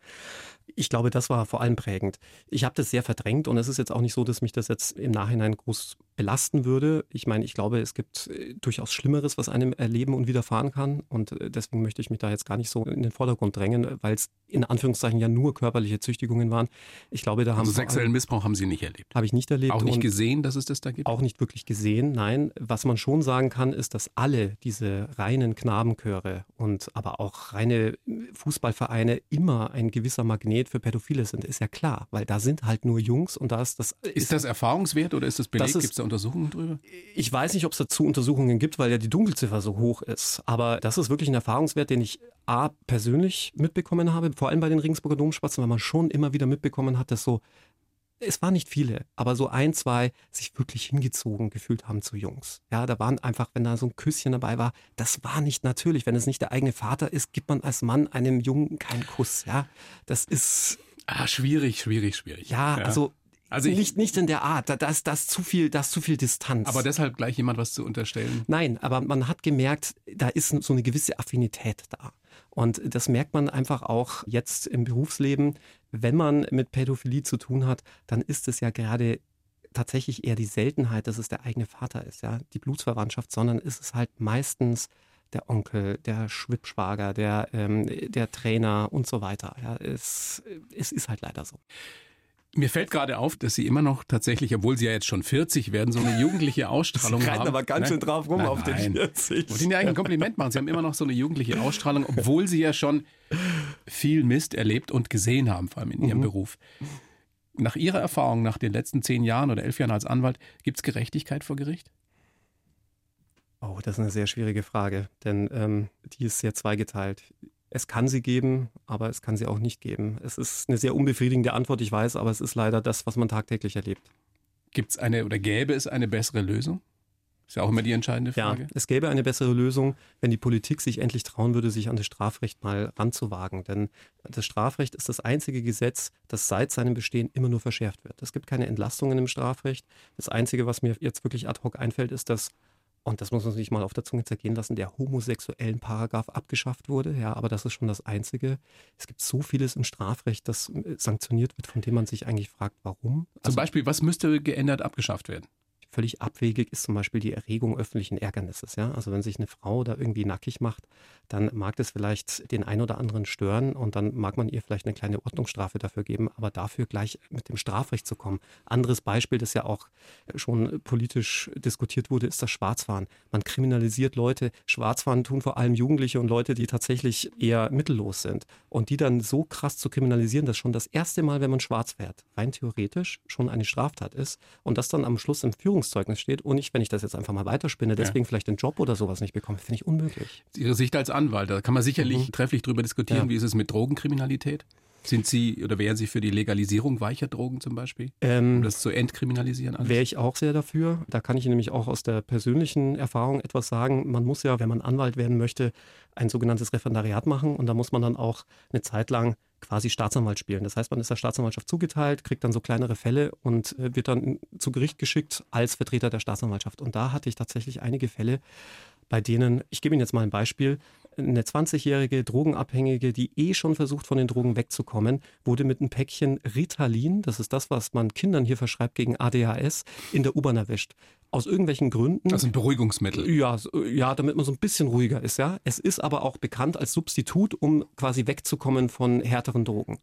Ich glaube, das war vor allem prägend. Ich habe das sehr verdrängt und es ist jetzt auch nicht so, dass mich das jetzt im Nachhinein groß belasten würde. Ich meine, ich glaube, es gibt äh, durchaus Schlimmeres, was einem erleben und widerfahren kann. Und äh, deswegen möchte ich mich da jetzt gar nicht so in den Vordergrund drängen, weil es in Anführungszeichen ja nur körperliche Züchtigungen waren. Ich glaube, da haben also sexuellen Missbrauch haben Sie nicht erlebt. Habe ich nicht erlebt. Auch nicht gesehen, dass es das da gibt. Auch nicht wirklich gesehen. Nein, was man schon sagen kann, ist, dass alle diese reinen Knabenchöre und aber auch reine Fußballvereine immer ein gewisser Magnet für Pädophile sind. Ist ja klar, weil da sind halt nur Jungs und da ist das. Ist, ist das erfahrungswert oder ist das belegt? Gibt es da Untersuchungen drüber? Ich weiß nicht, ob es dazu Untersuchungen gibt, weil ja die Dunkelziffer so hoch ist. Aber das ist wirklich ein Erfahrungswert, den ich A, persönlich mitbekommen habe, vor allem bei den Regensburger Domspatzen, weil man schon immer wieder mitbekommen hat, dass so, es waren nicht viele, aber so ein, zwei sich wirklich hingezogen gefühlt haben zu Jungs. Ja, da waren einfach, wenn da so ein Küsschen dabei war, das war nicht natürlich. Wenn es nicht der eigene Vater ist, gibt man als Mann einem Jungen keinen Kuss. Ja, das ist. Ah, schwierig, schwierig, schwierig. Ja, ja. also also nicht, nicht in der Art, da ist das zu viel, das zu viel Distanz. Aber deshalb gleich jemand was zu unterstellen? Nein, aber man hat gemerkt, da ist so eine gewisse Affinität da. Und das merkt man einfach auch jetzt im Berufsleben. Wenn man mit Pädophilie zu tun hat, dann ist es ja gerade tatsächlich eher die Seltenheit, dass es der eigene Vater ist, ja, die Blutsverwandtschaft, sondern ist es halt meistens der Onkel, der Schwippschwager, der, ähm, der Trainer und so weiter. Ja, es, es ist halt leider so. Mir fällt gerade auf, dass Sie immer noch tatsächlich, obwohl Sie ja jetzt schon 40 werden, so eine jugendliche Ausstrahlung Sie haben. aber ganz nein? schön drauf rum nein, auf den 40. Ich wollte Ihnen ja eigentlich ein Kompliment machen. Sie haben immer noch so eine jugendliche Ausstrahlung, obwohl Sie ja schon viel Mist erlebt und gesehen haben, vor allem in Ihrem mhm. Beruf. Nach Ihrer Erfahrung, nach den letzten zehn Jahren oder elf Jahren als Anwalt, gibt es Gerechtigkeit vor Gericht? Oh, das ist eine sehr schwierige Frage, denn ähm, die ist sehr zweigeteilt. Es kann sie geben, aber es kann sie auch nicht geben. Es ist eine sehr unbefriedigende Antwort, ich weiß, aber es ist leider das, was man tagtäglich erlebt. Gibt es eine oder gäbe es eine bessere Lösung? Ist ja auch immer die entscheidende Frage. Ja, es gäbe eine bessere Lösung, wenn die Politik sich endlich trauen würde, sich an das Strafrecht mal ranzuwagen. Denn das Strafrecht ist das einzige Gesetz, das seit seinem Bestehen immer nur verschärft wird. Es gibt keine Entlastungen im Strafrecht. Das Einzige, was mir jetzt wirklich ad hoc einfällt, ist, dass und das muss man sich mal auf der Zunge zergehen lassen, der homosexuellen Paragraph abgeschafft wurde. Ja, aber das ist schon das Einzige. Es gibt so vieles im Strafrecht, das äh, sanktioniert wird, von dem man sich eigentlich fragt, warum. Zum also, Beispiel, was müsste geändert abgeschafft werden? Völlig abwegig ist zum Beispiel die Erregung öffentlichen Ärgernisses. Ja? Also wenn sich eine Frau da irgendwie nackig macht, dann mag das vielleicht den einen oder anderen stören und dann mag man ihr vielleicht eine kleine Ordnungsstrafe dafür geben, aber dafür gleich mit dem Strafrecht zu kommen. Anderes Beispiel, das ja auch schon politisch diskutiert wurde, ist das Schwarzfahren. Man kriminalisiert Leute. Schwarzfahren tun vor allem Jugendliche und Leute, die tatsächlich eher mittellos sind. Und die dann so krass zu kriminalisieren, dass schon das erste Mal, wenn man schwarz fährt, rein theoretisch schon eine Straftat ist und das dann am Schluss im Führungs Führungszeugnis steht und ich, wenn ich das jetzt einfach mal weiterspinne, deswegen ja. vielleicht den Job oder sowas nicht bekomme, finde ich unmöglich. Ihre Sicht als Anwalt, da kann man sicherlich mhm. trefflich drüber diskutieren, ja. wie ist es mit Drogenkriminalität? Sind Sie oder wären Sie für die Legalisierung weicher Drogen zum Beispiel? Ähm, um das zu entkriminalisieren? Wäre ich auch sehr dafür. Da kann ich nämlich auch aus der persönlichen Erfahrung etwas sagen. Man muss ja, wenn man Anwalt werden möchte, ein sogenanntes Referendariat machen und da muss man dann auch eine Zeit lang quasi Staatsanwalt spielen. Das heißt, man ist der Staatsanwaltschaft zugeteilt, kriegt dann so kleinere Fälle und äh, wird dann zu Gericht geschickt als Vertreter der Staatsanwaltschaft. Und da hatte ich tatsächlich einige Fälle, bei denen, ich gebe Ihnen jetzt mal ein Beispiel, eine 20-jährige Drogenabhängige, die eh schon versucht, von den Drogen wegzukommen, wurde mit einem Päckchen Ritalin, das ist das, was man Kindern hier verschreibt gegen ADHS, in der U-Bahn erwischt. Aus irgendwelchen Gründen. Also ein Beruhigungsmittel. Ja, ja, damit man so ein bisschen ruhiger ist, ja. Es ist aber auch bekannt als Substitut, um quasi wegzukommen von härteren Drogen.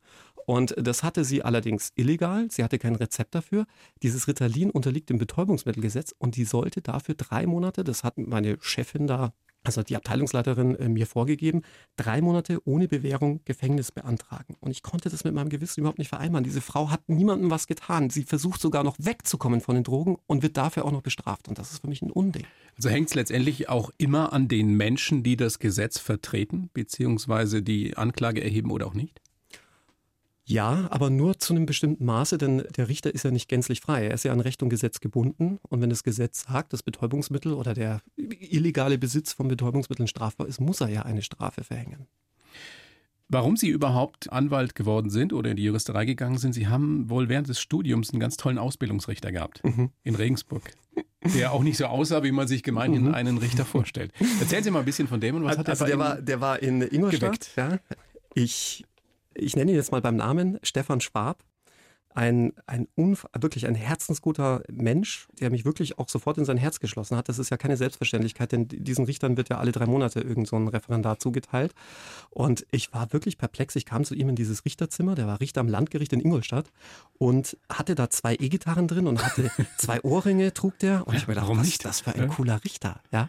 Und das hatte sie allerdings illegal. Sie hatte kein Rezept dafür. Dieses Ritalin unterliegt dem Betäubungsmittelgesetz und die sollte dafür drei Monate, das hat meine Chefin da also die Abteilungsleiterin äh, mir vorgegeben, drei Monate ohne Bewährung Gefängnis beantragen. Und ich konnte das mit meinem Gewissen überhaupt nicht vereinbaren. Diese Frau hat niemandem was getan. Sie versucht sogar noch wegzukommen von den Drogen und wird dafür auch noch bestraft. Und das ist für mich ein Unding. Also hängt es letztendlich auch immer an den Menschen, die das Gesetz vertreten, beziehungsweise die Anklage erheben oder auch nicht? Ja, aber nur zu einem bestimmten Maße, denn der Richter ist ja nicht gänzlich frei. Er ist ja an Recht und Gesetz gebunden. Und wenn das Gesetz sagt, dass Betäubungsmittel oder der illegale Besitz von Betäubungsmitteln strafbar ist, muss er ja eine Strafe verhängen. Warum Sie überhaupt Anwalt geworden sind oder in die Juristerei gegangen sind, Sie haben wohl während des Studiums einen ganz tollen Ausbildungsrichter gehabt mhm. in Regensburg, der auch nicht so aussah, wie man sich gemeinhin mhm. einen Richter vorstellt. Erzählen Sie mal ein bisschen von dem und was also, hat er also der war, der war in Ingolstadt. Ja. Ich ich nenne ihn jetzt mal beim Namen, Stefan Schwab. Ein, ein unf wirklich ein herzensguter Mensch, der mich wirklich auch sofort in sein Herz geschlossen hat. Das ist ja keine Selbstverständlichkeit, denn diesen Richtern wird ja alle drei Monate irgend so ein Referendar zugeteilt. Und ich war wirklich perplex. Ich kam zu ihm in dieses Richterzimmer, der war Richter am Landgericht in Ingolstadt und hatte da zwei E-Gitarren drin und hatte zwei Ohrringe, trug der. Und ich habe mir gedacht, warum nicht? das für ein cooler Richter? Ja.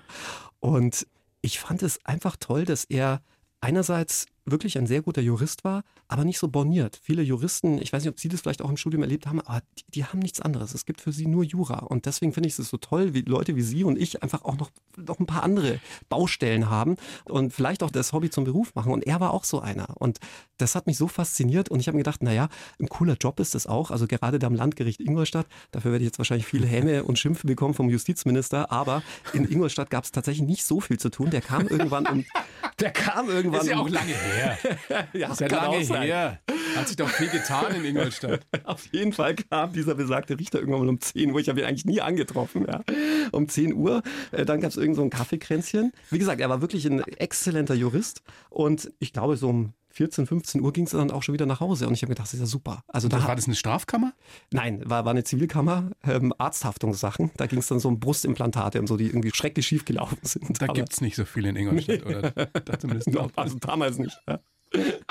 Und ich fand es einfach toll, dass er einerseits wirklich ein sehr guter Jurist war, aber nicht so borniert. Viele Juristen, ich weiß nicht, ob Sie das vielleicht auch im Studium erlebt haben, aber die, die haben nichts anderes. Es gibt für sie nur Jura. Und deswegen finde ich es so toll, wie Leute wie Sie und ich einfach auch noch, noch ein paar andere Baustellen haben und vielleicht auch das Hobby zum Beruf machen. Und er war auch so einer. Und das hat mich so fasziniert und ich habe mir gedacht, naja, ein cooler Job ist das auch. Also gerade da am Landgericht Ingolstadt, dafür werde ich jetzt wahrscheinlich viele Häme und Schimpfe bekommen vom Justizminister, aber in Ingolstadt gab es tatsächlich nicht so viel zu tun. Der kam irgendwann um, der kam irgendwann ist ja auch lange her her. ja, das ist ja lange her. Hat sich doch viel getan in Ingolstadt. Auf jeden Fall kam dieser besagte Richter irgendwann mal um 10 Uhr. Ich habe ihn eigentlich nie angetroffen. Ja. Um 10 Uhr. Äh, dann gab es irgend so ein Kaffeekränzchen. Wie gesagt, er war wirklich ein exzellenter Jurist. Und ich glaube, so um 14, 15 Uhr ging es dann auch schon wieder nach Hause und ich habe gedacht, das ist ja super. Also da war das eine Strafkammer? Nein, war, war eine Zivilkammer, ähm, Arzthaftungssachen. Da ging es dann so um Brustimplantate und so, die irgendwie schrecklich schief gelaufen sind. Da gibt es nicht so viel in Ingolstadt, oder? Da zumindest no, also damals nicht. Ja.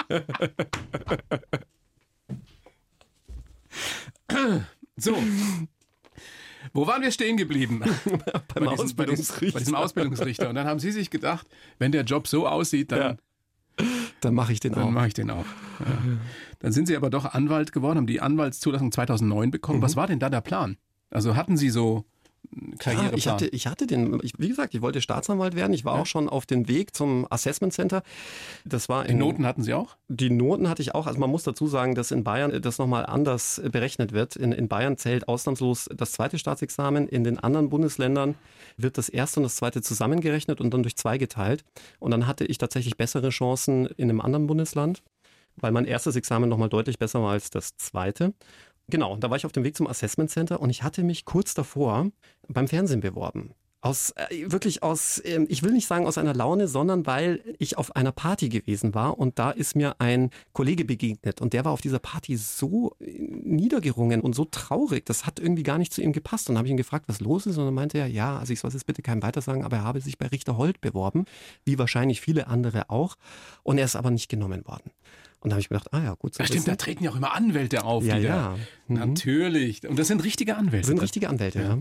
so. Wo waren wir stehen geblieben? Beim bei, diesem, bei, diesem, bei diesem Ausbildungsrichter. Und dann haben Sie sich gedacht, wenn der Job so aussieht, dann ja. Dann mache ich den Dann auch. Dann mache ich den auch. Ja. Dann sind Sie aber doch Anwalt geworden, haben die Anwaltszulassung 2009 bekommen. Mhm. Was war denn da der Plan? Also hatten Sie so Karriereplan? Ja, ich hatte, ich hatte den, ich, wie gesagt, ich wollte Staatsanwalt werden. Ich war ja. auch schon auf dem Weg zum Assessment Center. Das war in, die Noten hatten Sie auch? Die Noten hatte ich auch. Also man muss dazu sagen, dass in Bayern das nochmal anders berechnet wird. In, in Bayern zählt ausnahmslos das zweite Staatsexamen. In den anderen Bundesländern wird das erste und das zweite zusammengerechnet und dann durch zwei geteilt. Und dann hatte ich tatsächlich bessere Chancen in einem anderen Bundesland weil mein erstes Examen nochmal deutlich besser war als das zweite. Genau, da war ich auf dem Weg zum Assessment Center und ich hatte mich kurz davor beim Fernsehen beworben. Aus, äh, wirklich aus, äh, ich will nicht sagen aus einer Laune, sondern weil ich auf einer Party gewesen war und da ist mir ein Kollege begegnet und der war auf dieser Party so äh, niedergerungen und so traurig, das hat irgendwie gar nicht zu ihm gepasst. Und habe ich ihn gefragt, was los ist und dann meinte er, ja, also ich soll es bitte keinem weiter sagen, aber er habe sich bei Richter Holt beworben, wie wahrscheinlich viele andere auch und er ist aber nicht genommen worden. Und da habe ich mir gedacht, ah ja, gut. So ja, stimmt, da treten ja auch immer Anwälte auf. Ja, ja. Mhm. Natürlich. Und das sind richtige Anwälte. Das sind richtige Anwälte, ja. ja.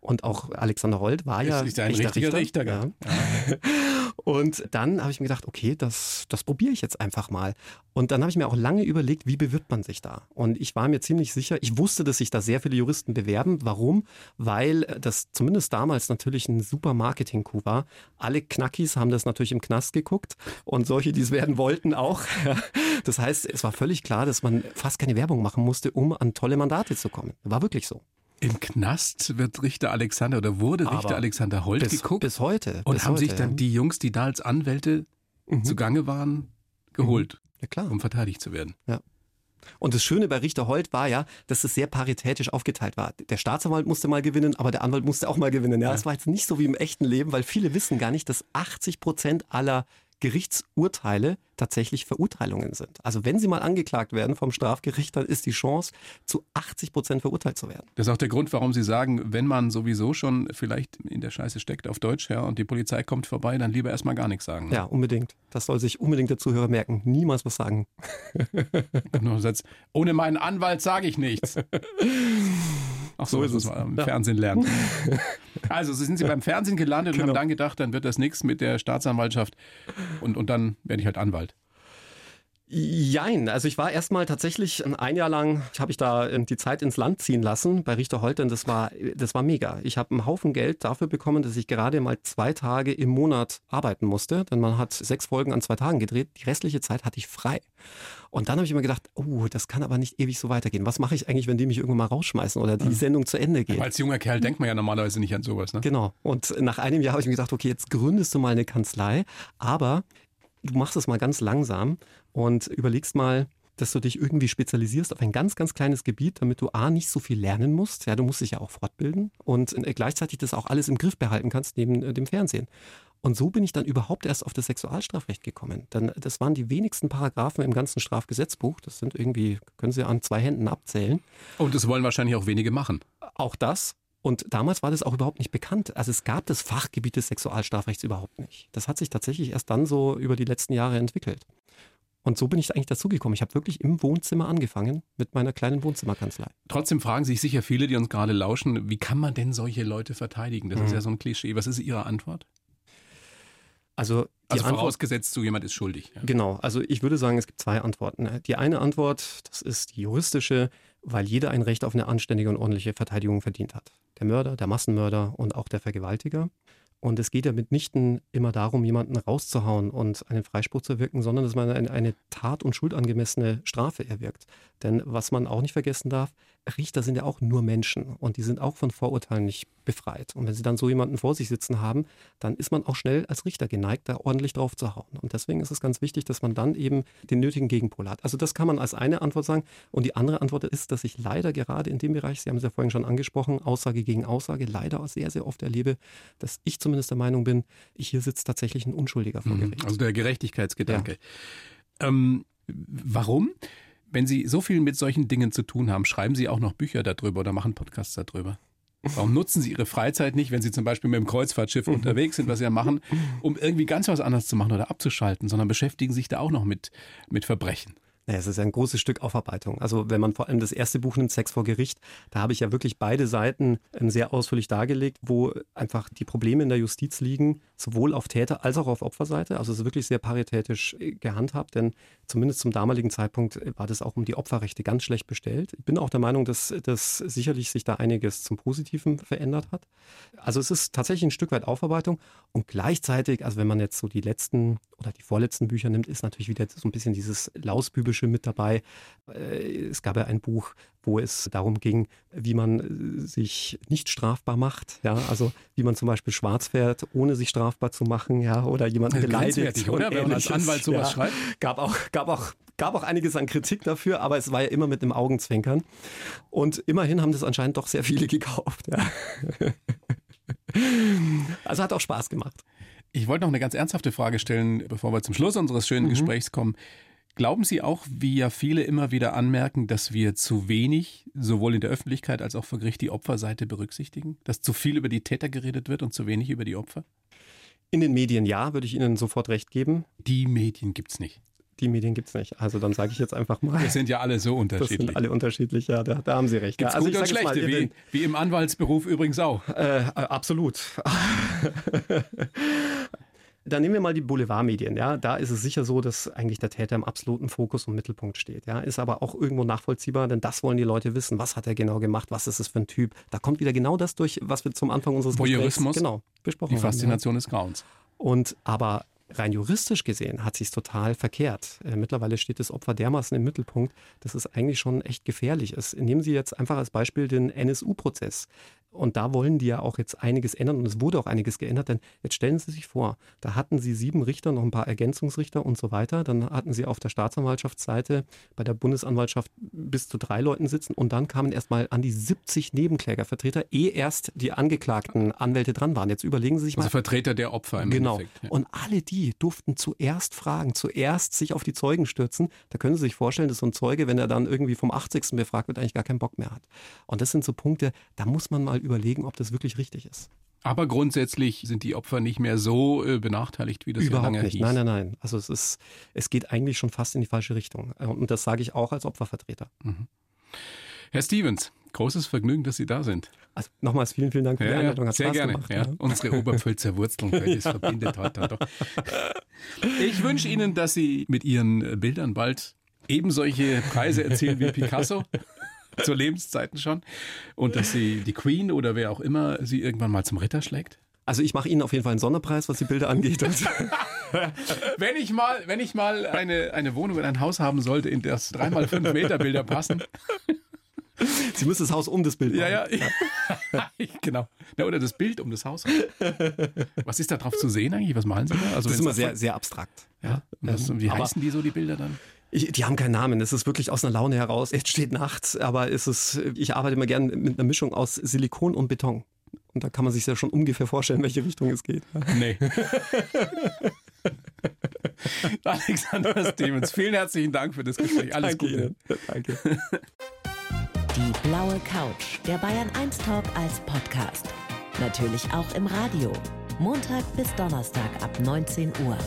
Und auch Alexander Holt war ja ist ein richtiger Richter. Richter ja. Und dann habe ich mir gedacht, okay, das, das probiere ich jetzt einfach mal. Und dann habe ich mir auch lange überlegt, wie bewirbt man sich da? Und ich war mir ziemlich sicher, ich wusste, dass sich da sehr viele Juristen bewerben. Warum? Weil das zumindest damals natürlich ein super Marketing-Coup war. Alle Knackis haben das natürlich im Knast geguckt und solche, die es werden wollten, auch. Das heißt, es war völlig klar, dass man fast keine Werbung machen musste, um an tolle Mandate zu kommen. War wirklich so. Im Knast wird Richter Alexander oder wurde Aber Richter Alexander Holt bis, geguckt. Bis heute. Und bis haben heute, sich dann die Jungs, die da als Anwälte mhm. zugange waren, geholt. Mhm. Ja, klar. Um verteidigt zu werden. Ja. Und das Schöne bei Richter Holt war ja, dass es sehr paritätisch aufgeteilt war. Der Staatsanwalt musste mal gewinnen, aber der Anwalt musste auch mal gewinnen. Ja, es war jetzt nicht so wie im echten Leben, weil viele wissen gar nicht, dass 80 Prozent aller Gerichtsurteile tatsächlich Verurteilungen sind. Also wenn sie mal angeklagt werden vom Strafgericht, dann ist die Chance, zu 80 Prozent verurteilt zu werden. Das ist auch der Grund, warum Sie sagen, wenn man sowieso schon vielleicht in der Scheiße steckt auf Deutsch, ja, und die Polizei kommt vorbei, dann lieber erstmal gar nichts sagen. Ne? Ja, unbedingt. Das soll sich unbedingt der Zuhörer merken. Niemals was sagen. Nur Satz, ohne meinen Anwalt sage ich nichts. Ach so, so ist es. Im ja. Fernsehen lernen. Also sind Sie beim Fernsehen gelandet genau. und haben dann gedacht, dann wird das nichts mit der Staatsanwaltschaft und, und dann werde ich halt Anwalt. Jein, also ich war erstmal tatsächlich ein Jahr lang, habe ich da ähm, die Zeit ins Land ziehen lassen bei Richter Holten. Das war, das war mega. Ich habe einen Haufen Geld dafür bekommen, dass ich gerade mal zwei Tage im Monat arbeiten musste, denn man hat sechs Folgen an zwei Tagen gedreht. Die restliche Zeit hatte ich frei. Und dann habe ich immer gedacht, oh, das kann aber nicht ewig so weitergehen. Was mache ich eigentlich, wenn die mich irgendwann mal rausschmeißen oder die Sendung zu Ende geht? Aber als junger Kerl denkt man ja normalerweise nicht an sowas. Ne? Genau. Und nach einem Jahr habe ich mir gedacht, okay, jetzt gründest du mal eine Kanzlei, aber du machst es mal ganz langsam und überlegst mal, dass du dich irgendwie spezialisierst auf ein ganz, ganz kleines Gebiet, damit du A, nicht so viel lernen musst. Ja, du musst dich ja auch fortbilden und äh, gleichzeitig das auch alles im Griff behalten kannst neben äh, dem Fernsehen. Und so bin ich dann überhaupt erst auf das Sexualstrafrecht gekommen. Denn das waren die wenigsten Paragraphen im ganzen Strafgesetzbuch. Das sind irgendwie, können Sie an zwei Händen abzählen. Und das wollen wahrscheinlich auch wenige machen. Auch das. Und damals war das auch überhaupt nicht bekannt. Also es gab das Fachgebiet des Sexualstrafrechts überhaupt nicht. Das hat sich tatsächlich erst dann so über die letzten Jahre entwickelt. Und so bin ich eigentlich dazugekommen. Ich habe wirklich im Wohnzimmer angefangen mit meiner kleinen Wohnzimmerkanzlei. Trotzdem fragen sich sicher viele, die uns gerade lauschen, wie kann man denn solche Leute verteidigen? Das mhm. ist ja so ein Klischee. Was ist Ihre Antwort? Also, also Antwort, vorausgesetzt, so jemand ist schuldig. Ja. Genau, also ich würde sagen, es gibt zwei Antworten. Die eine Antwort, das ist die juristische, weil jeder ein Recht auf eine anständige und ordentliche Verteidigung verdient hat. Der Mörder, der Massenmörder und auch der Vergewaltiger. Und es geht ja mitnichten immer darum, jemanden rauszuhauen und einen Freispruch zu erwirken, sondern dass man eine, eine tat- und schuldangemessene Strafe erwirkt. Denn was man auch nicht vergessen darf, Richter sind ja auch nur Menschen und die sind auch von Vorurteilen nicht befreit. Und wenn sie dann so jemanden vor sich sitzen haben, dann ist man auch schnell als Richter geneigt, da ordentlich drauf zu hauen. Und deswegen ist es ganz wichtig, dass man dann eben den nötigen Gegenpol hat. Also das kann man als eine Antwort sagen. Und die andere Antwort ist, dass ich leider gerade in dem Bereich, Sie haben es ja vorhin schon angesprochen, Aussage gegen Aussage, leider sehr, sehr oft erlebe, dass ich zumindest der Meinung bin, hier sitzt tatsächlich ein Unschuldiger vor mhm. Gericht. Also der Gerechtigkeitsgedanke. Ja. Ähm, warum? Wenn Sie so viel mit solchen Dingen zu tun haben, schreiben Sie auch noch Bücher darüber oder machen Podcasts darüber? Warum nutzen Sie Ihre Freizeit nicht, wenn Sie zum Beispiel mit dem Kreuzfahrtschiff unterwegs sind, was Sie ja machen, um irgendwie ganz was anderes zu machen oder abzuschalten, sondern beschäftigen sich da auch noch mit, mit Verbrechen? Naja, es ist ein großes Stück Aufarbeitung. Also wenn man vor allem das erste Buch nimmt, Sex vor Gericht, da habe ich ja wirklich beide Seiten ähm, sehr ausführlich dargelegt, wo einfach die Probleme in der Justiz liegen, sowohl auf Täter- als auch auf Opferseite. Also es ist wirklich sehr paritätisch äh, gehandhabt, denn zumindest zum damaligen Zeitpunkt äh, war das auch um die Opferrechte ganz schlecht bestellt. Ich bin auch der Meinung, dass, dass sicherlich sich da einiges zum Positiven verändert hat. Also es ist tatsächlich ein Stück weit Aufarbeitung und gleichzeitig, also wenn man jetzt so die letzten oder die vorletzten Bücher nimmt, ist natürlich wieder so ein bisschen dieses Lausbübische Philosophische mit dabei. Äh, es gab ja ein Buch, wo es darum ging, wie man äh, sich nicht strafbar macht. Ja, also wie man zum Beispiel schwarz fährt, ohne sich strafbar zu machen, ja, oder jemanden beleidigt. Oder wenn man als Anwalt sowas ja, schreibt. Gab auch, gab auch gab auch einiges an Kritik dafür, aber es war ja immer mit einem Augenzwinkern. Und immerhin haben das anscheinend doch sehr viele gekauft. Ja. Also hat auch Spaß gemacht. Ich wollte noch eine ganz ernsthafte Frage stellen, bevor wir zum Schluss unseres schönen mhm. Gesprächs kommen. Glauben Sie auch, wie ja viele immer wieder anmerken, dass wir zu wenig, sowohl in der Öffentlichkeit als auch vor Gericht, die Opferseite berücksichtigen? Dass zu viel über die Täter geredet wird und zu wenig über die Opfer? In den Medien ja, würde ich Ihnen sofort recht geben. Die Medien gibt es nicht. Die Medien gibt es nicht. Also dann sage ich jetzt einfach mal. Wir sind ja alle so unterschiedlich. Das sind alle unterschiedlich, ja, da, da haben Sie recht. Gibt's also gute und schlechte, wie, wie im Anwaltsberuf übrigens auch. Äh, absolut. Dann nehmen wir mal die Boulevardmedien. Ja, da ist es sicher so, dass eigentlich der Täter im absoluten Fokus und Mittelpunkt steht. Ja, ist aber auch irgendwo nachvollziehbar, denn das wollen die Leute wissen. Was hat er genau gemacht? Was ist es für ein Typ? Da kommt wieder genau das durch, was wir zum Anfang unseres Voyeurismus, Gesprächs genau, besprochen die Faszination haben, ja. des Grauens. Und aber rein juristisch gesehen hat sich total verkehrt. Äh, mittlerweile steht das Opfer dermaßen im Mittelpunkt, dass es eigentlich schon echt gefährlich ist. Nehmen Sie jetzt einfach als Beispiel den NSU-Prozess. Und da wollen die ja auch jetzt einiges ändern und es wurde auch einiges geändert, denn jetzt stellen Sie sich vor, da hatten Sie sieben Richter, noch ein paar Ergänzungsrichter und so weiter. Dann hatten Sie auf der Staatsanwaltschaftsseite bei der Bundesanwaltschaft bis zu drei Leuten sitzen und dann kamen erstmal an die 70 Nebenklägervertreter, ehe erst die angeklagten Anwälte dran waren. Jetzt überlegen Sie sich Also mal. Also Vertreter der Opfer im genau. Endeffekt. Ja. Und alle die durften zuerst fragen, zuerst sich auf die Zeugen stürzen. Da können Sie sich vorstellen, dass so ein Zeuge, wenn er dann irgendwie vom 80. befragt wird, eigentlich gar keinen Bock mehr hat. Und das sind so Punkte, da muss man mal überlegen, ob das wirklich richtig ist. Aber grundsätzlich sind die Opfer nicht mehr so äh, benachteiligt, wie das Überhaupt ja lange nicht. hieß. Nein, nein, nein. Also es ist, es geht eigentlich schon fast in die falsche Richtung. Äh, Und das sage ich auch als Opfervertreter. Herr Stevens, großes Vergnügen, dass Sie da sind. Also nochmals vielen, vielen Dank für die Ja, Einladung. ja, Hat sehr Spaß gerne. gemacht. Ja. Unsere Oberpfälzer Wurzeln, das verbindet heute dann doch. Ich wünsche Ihnen, dass Sie mit Ihren Bildern bald eben solche Preise erzielen wie Picasso. Zu Lebenszeiten schon. Und dass Sie die Queen oder wer auch immer Sie irgendwann mal zum Ritter schlägt. Also ich mache Ihnen auf jeden Fall einen Sonderpreis, was die Bilder angeht. Und Wenn ich mal, wenn ich mal eine, eine Wohnung oder ein Haus haben sollte, in das dreimal fünf Meter Bilder passen. Sie müssen das Haus um das Bild machen. Ja, ja. genau. Ja, oder das Bild um das Haus. Was ist da drauf zu sehen eigentlich? Was malen Sie da? Also Das ist immer sehr, sehr abstrakt. Ja. Und was, Ähm, wie heißen die so, die Bilder dann? Ich, die haben keinen Namen. Es ist wirklich aus einer Laune heraus. Es steht nachts, aber es ist, ich arbeite immer gern mit einer Mischung aus Silikon und Beton. Und da kann man sich ja schon ungefähr vorstellen, in welche Richtung es geht. Nee. Alexander Stevens, vielen herzlichen Dank für das Gespräch. Alles Danke Gute. Ihnen. Danke. Die blaue Couch, der Bayern 1 Talk als Podcast. Natürlich auch im Radio. Montag bis Donnerstag ab 19 Uhr.